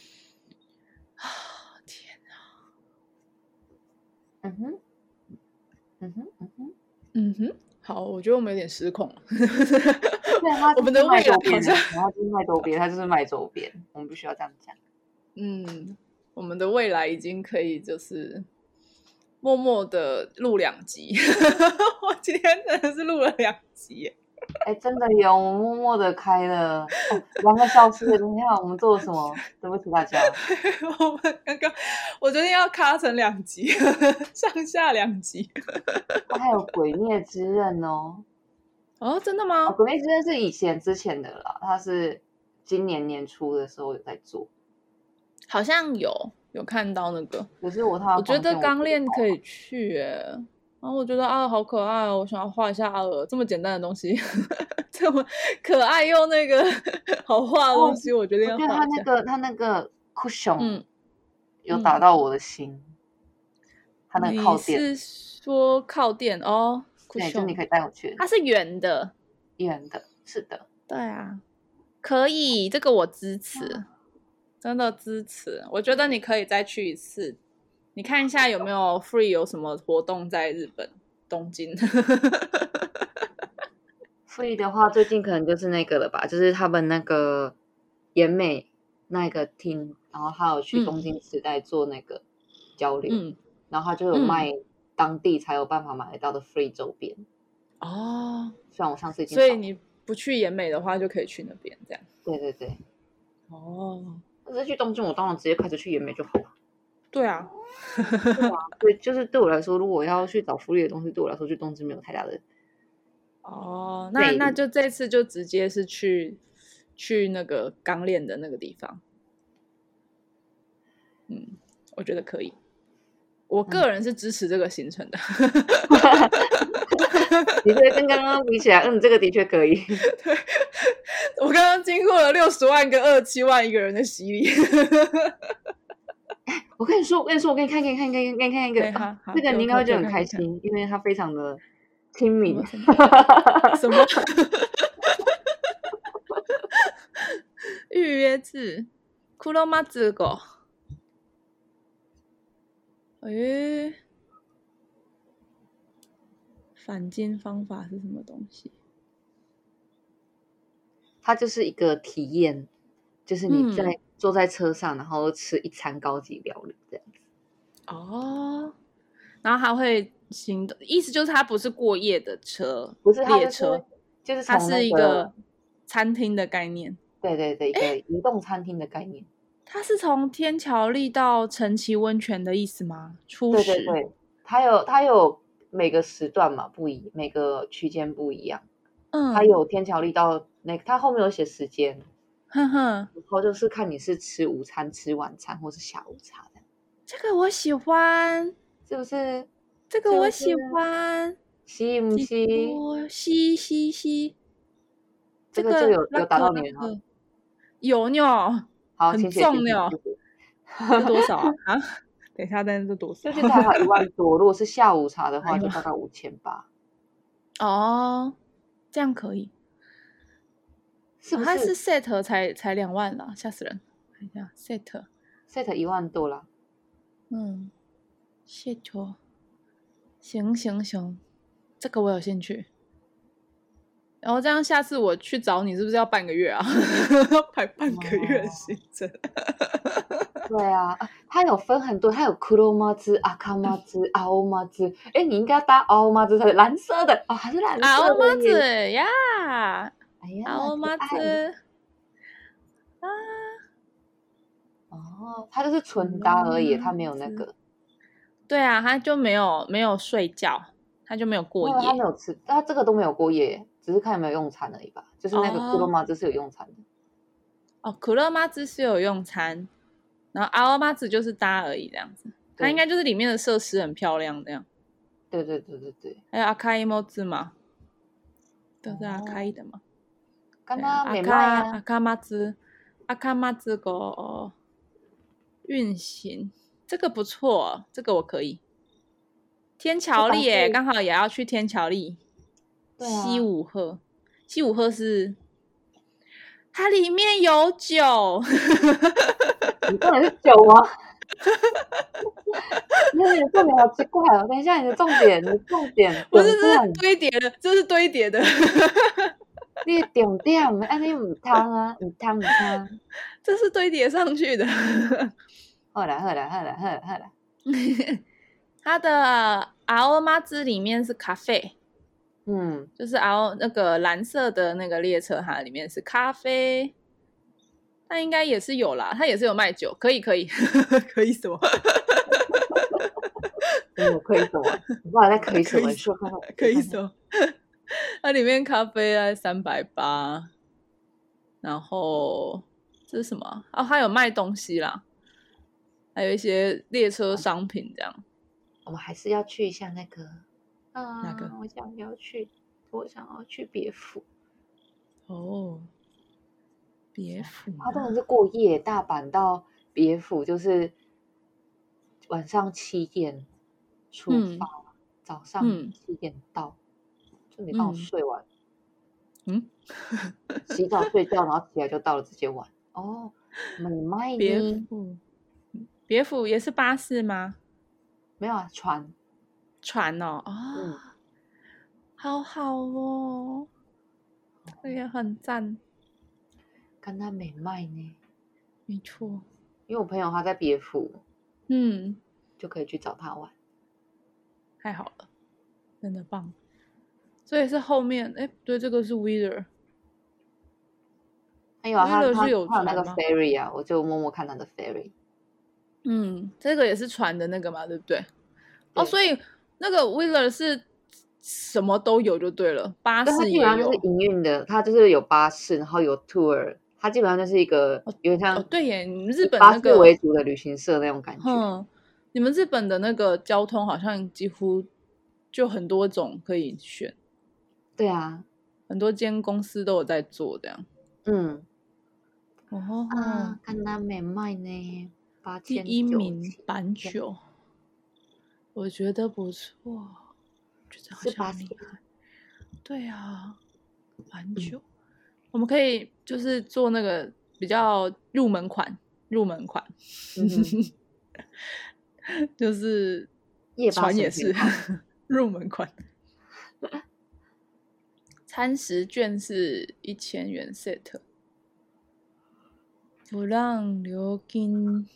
啊，天哪！嗯哼，嗯哼，嗯哼，嗯哼。好，我觉得我们有点失控了。我们的卖周边，然后就是卖周边，他就是卖周边，我们不需要这样讲。嗯，我们的未来已经可以就是默默的录两集。我今天真的是录了两集。哎，真的有，我们默默的开了两、哦、个小时。你看我们做了什么？对不起大家。我们刚刚，我决定要卡成两集，上下两集。还有《鬼灭之刃》哦。哦，真的吗？哦《鬼灭之刃》是以前之前的了，他是今年年初的时候有在做。好像有有看到那个，可是我他，我觉得钢炼可以去哎。然后我觉得阿尔好可爱哦，我想要画一下阿尔这么简单的东西，这么可爱又那个好画的东西，我觉得要画。我觉得他那个他那个 cushion，嗯，有打到我的心。嗯、他那个靠垫，你是说靠垫哦？对，就你可以带我去。它是圆的，圆的，是的，对啊，可以，这个我支持，真的支持。我觉得你可以再去一次。你看一下有没有 free 有什么活动在日本东京？free 的话，最近可能就是那个了吧，就是他们那个延美那个厅，然后还有去东京时代做那个交流，嗯、然后他就有卖当地才有办法买得到的 free 周边哦。虽然我上次已经，所以你不去延美的话，就可以去那边这样。对对对，哦，可是去东京，我当然直接开车去延美就好了。对啊，对啊，对，就是对我来说，如果要去找福利的东西，对我来说去东芝没有太大的。哦，那那就这次就直接是去去那个刚练的那个地方。嗯，我觉得可以。我个人是支持这个行程的。你觉得跟刚刚比起来，嗯，这个的确可以。对，我刚刚经过了六十万跟二十七万一个人的洗礼。我跟你说，我跟你说，我给你看，给你看，给你给你看一个，这个你应该会觉得很开心，因为它非常的亲民。什么？预约制？库洛马子狗？诶，返金方法是什么东西？它就是一个体验，就是你在、嗯。坐在车上，然后吃一餐高级料理这样子。哦，然后他会行动，意思就是他不是过夜的车，不是列车，就是它是一个餐厅的概念。对对对，一个移动餐厅的概念。它是从天桥立到陈崎温泉的意思吗？初始。对对对，它有它有每个时段嘛，不一每个区间不一样。嗯，它有天桥立到那个，它后面有写时间。哼哼，然后就是看你是吃午餐、吃晚餐，或是下午茶的。这个我喜欢，是不是？这个我喜欢。是不是？是是是，这个就有有达到你了。有呢，好，很重呢。是多少啊？啊？等一下，但是多少？现在还好一万多。如果是下午茶的 话，就大概五千八。哦，这样可以。是不是？它是 set 才才两万了，吓死人！看一下 set set 一万多了。嗯，set 行行行，这个我有兴趣。然后这样，下次我去找你，是不是要半个月啊？排半个月的行程。对啊，它有分很多，它有黒麻子、阿卡麻子、青麻子。哎，你应该要搭青麻子才是蓝色的哦，还是蓝色的？青麻子呀，哎呀，青麻子啊，哦，它就是纯搭而已，它没有那个。对啊，它就没有没有睡觉，它就没有过夜，它没有吃，它这个都没有过夜，只是看有没有用餐而已吧。就是那个黒麻子是有用餐的。哦，黒麻子是有用餐。然后阿欧妈子就是搭而已，这样子，它应该就是里面的设施很漂亮，这样。对对对对对。还有阿卡伊莫兹嘛，都是阿卡伊的嘛。刚刚阿卡阿卡马兹，阿卡马兹个运行，这个不错，这个我可以。天桥立耶，刚好也要去天桥立。西武鹤，西武鹤是，它里面有酒。你到底是酒吗？那你的重点好奇怪哦！等一下，你的重点，你的重点不是是堆叠的，这是堆叠的。你点点，哎，你唔汤啊，唔汤唔汤，这是堆叠上去的。好了好了好了好了好了，它的青麻子里面是咖啡，嗯，就是青那个蓝色的那个列车，哈里面是咖啡。那应该也是有啦，它也是有卖酒，可以可以 可以什么？嗯，可以什么？我不知道在可以什么？说可以什么？它里面咖啡在三百八，然后这是什么？啊，还有卖东西啦，还有一些列车商品这样。我们还是要去一下那个，啊，哪个？我想要去，我想要去别府。哦。别府，他当然是过夜，大阪到别府就是晚上七点出发，嗯、早上七点到，嗯、就你帮我睡完，嗯，洗澡睡觉，然后起来就到了，直接玩。哦，美麦别府，别府也是巴士吗？没有啊，船，船哦，啊、哦，嗯、好好哦，这也很赞。跟他美卖呢，没错，因为我朋友他在别府，嗯，就可以去找他玩，太好了，真的棒。所以是后面，哎，对，这个是 Wheeler，还有啊，他他有那个 Ferry 啊，我就默默看他的 Ferry，嗯，这个也是船的那个嘛，对不对？对哦，所以那个 Wheeler 是什么都有就对了，巴士也有，是营运的，它就是有巴士，然后有 tour。它基本上就是一个有点像，对耶，你们日本那个为主的旅行社那种感觉。嗯，你们日本的那个交通好像几乎就很多种可以选。对啊，很多间公司都有在做这样。嗯。哦啊，看他美卖呢，八千第一名板酒，我觉得不错，觉得好像厉害。对啊，板酒。我们可以就是做那个比较入门款，入门款，嗯、就是船也是 入门款。餐食券是一千元 set，不让留金，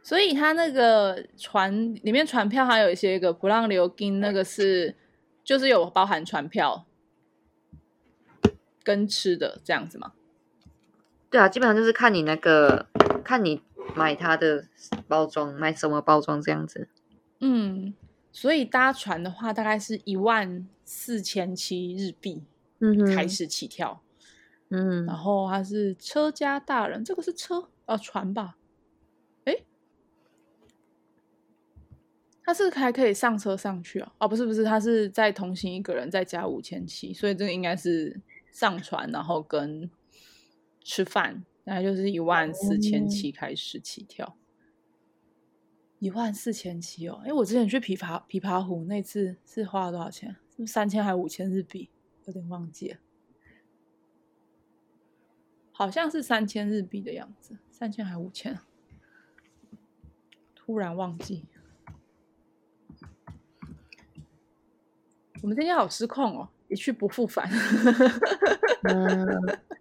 所以他那个船里面船票还有一些一个不让留金，那个是就是有包含船票。跟吃的这样子吗？对啊，基本上就是看你那个，看你买它的包装，买什么包装这样子。嗯，所以搭船的话，大概是一万四千七日币，嗯哼，开始起跳。嗯，然后它是车加大人，这个是车啊船吧？诶，他是还可以上车上去啊？哦，不是不是，他是在同行一个人再加五千七，所以这个应该是上船然后跟吃饭，大概就是一万四千七开始起跳。一万四千七哦，哎，我之前去琵琶琵琶湖那次是花了多少钱？是三千还是五千日币？有点忘记了，好像是三千日币的样子，三千还是五千？突然忘记。我们今天好失控哦，一去不复返。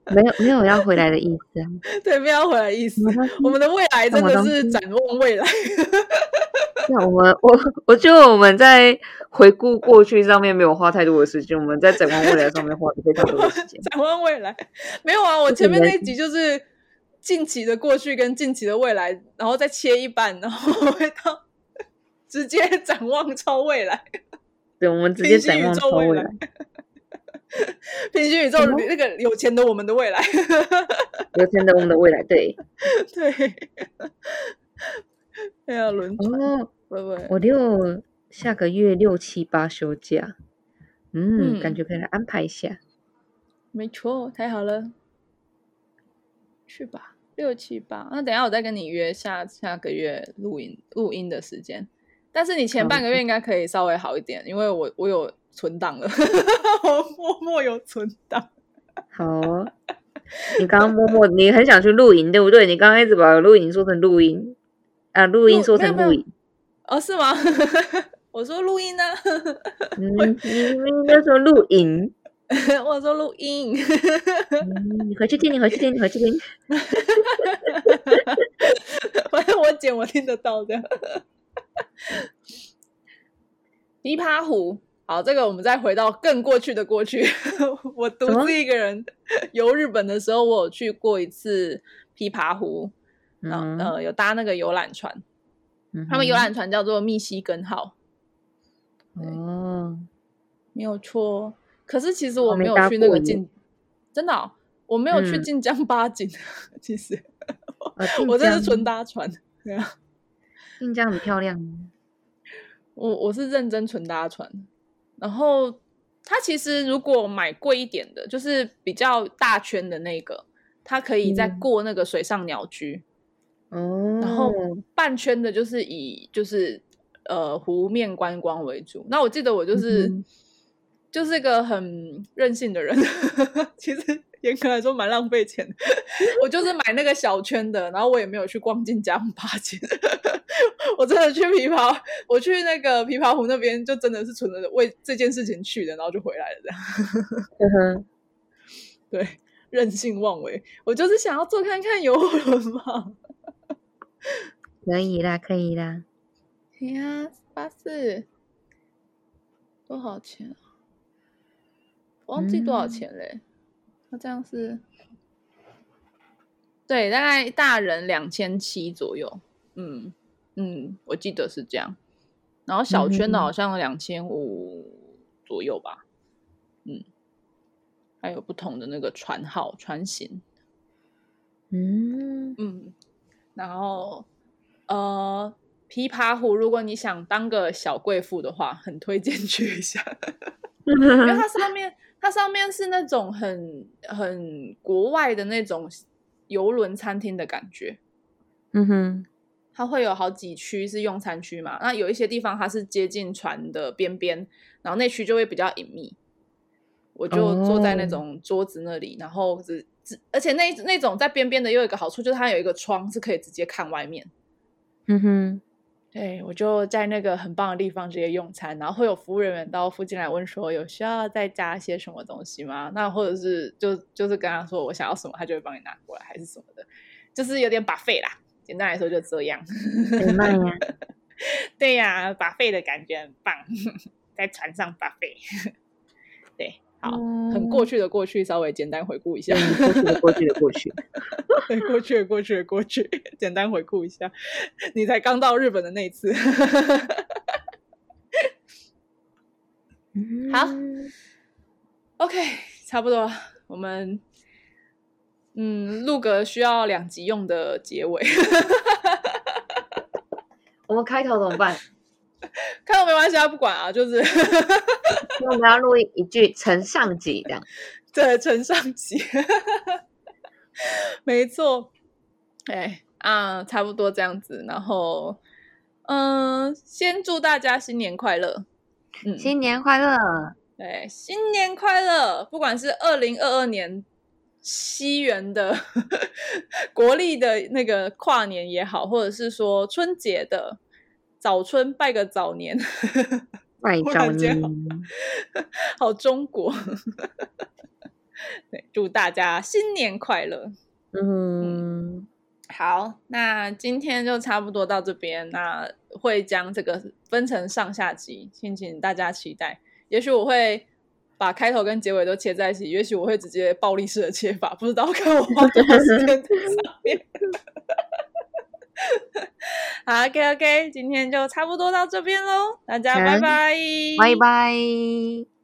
没有没有要回来的意思啊。对，没有要回来的意思。我们的未来真的是展望未来。那我们我我觉得我们在回顾过去上面没有花太多的时间，我们在展望未来上面花了非常多的时间。展望未来没有啊，我前面那一集就是近期的过去跟近期的未来，然后再切一半，然后回到直接展望超未来。对，我们直接展望超未来。平行宇宙那个有钱的我们的未来，有钱的我们的未来，对 对。哎呀，轮哦，喂喂，我六下个月六七八休假，嗯，嗯感觉可以来安排一下。没错，太好了，去吧，六七八。那等一下我再跟你约下下个月录音录音的时间。但是你前半个月应该可以稍微好一点，因为我我有存档了，我默默有存档。好、哦，你刚刚默默，你很想去露营，对不对？你刚刚一直把露营说成录音啊，录音说成录影，哦，是吗？我说录音呢、啊，嗯，你应该说录影，我说录音，嗯、你回去听，你回去听，你回去听，反正我剪我听得到的。琵琶湖，好，这个我们再回到更过去的过去。我独自一个人游日本的时候，我有去过一次琵琶湖，嗯、呃，有搭那个游览船，嗯、他们游览船叫做密西根号。哦，没有错。可是其实我没有去那个近，真的、哦，我没有去近江八景。嗯、其实，啊、我这是纯搭船，对啊。晋江很漂亮，我我是认真纯搭船，然后它其实如果买贵一点的，就是比较大圈的那个，它可以再过那个水上鸟居，哦、嗯，然后半圈的就是以就是呃湖面观光为主。那我记得我就是、嗯、就是个很任性的人，其实。严格来说，蛮浪费钱的。我就是买那个小圈的，然后我也没有去逛进江八景。我真的去琵琶，我去那个琵琶湖那边，就真的是纯的为这件事情去的，然后就回来了这样。嗯哼，对，任性妄为，我就是想要坐看看游轮嘛。可以啦，可以啦。对呀，八四多少钱啊？忘记多少钱嘞。嗯那这样是，对，大概大人两千七左右，嗯嗯，我记得是这样。然后小圈的好像两千五左右吧，嗯，还有不同的那个船号、船型，嗯嗯。然后呃，琵琶湖，如果你想当个小贵妇的话，很推荐去一下，因为它上面。它上面是那种很很国外的那种游轮餐厅的感觉，嗯哼，它会有好几区是用餐区嘛，那有一些地方它是接近船的边边，然后那区就会比较隐秘，我就坐在那种桌子那里，哦、然后只只而且那那种在边边的又有一个好处，就是它有一个窗是可以直接看外面，嗯哼。对，我就在那个很棒的地方直接用餐，然后会有服务人员到附近来问说有需要再加些什么东西吗？那或者是就就是跟他说我想要什么，他就会帮你拿过来，还是什么的，就是有点 buffet 啦。简单来说就这样。很慢呀。对呀，buffet 的感觉很棒，在船上 buffet。对。好，很过去的过去，稍微简单回顾一下。过去的过去的过去，对，过去的过去的过去，简单回顾一下。你才刚到日本的那一次。好，OK，差不多，我们嗯录个需要两集用的结尾。我们开头怎么办？看到没关系，他不管啊，就是。我们要录一一句承上集这样，对，承上集，没错，哎啊，差不多这样子，然后嗯，先祝大家新年快乐，嗯，新年快乐，对，新年快乐，不管是二零二二年。西元的国历的那个跨年也好，或者是说春节的早春拜个早年，拜早年，好中国。对，祝大家新年快乐。嗯，好，那今天就差不多到这边，那会将这个分成上下集，敬请大家期待。也许我会。把开头跟结尾都切在一起，也许我会直接暴力式的切法，不知道看我花多少时间在上面。好，OK OK，今天就差不多到这边喽，大家拜拜，拜拜。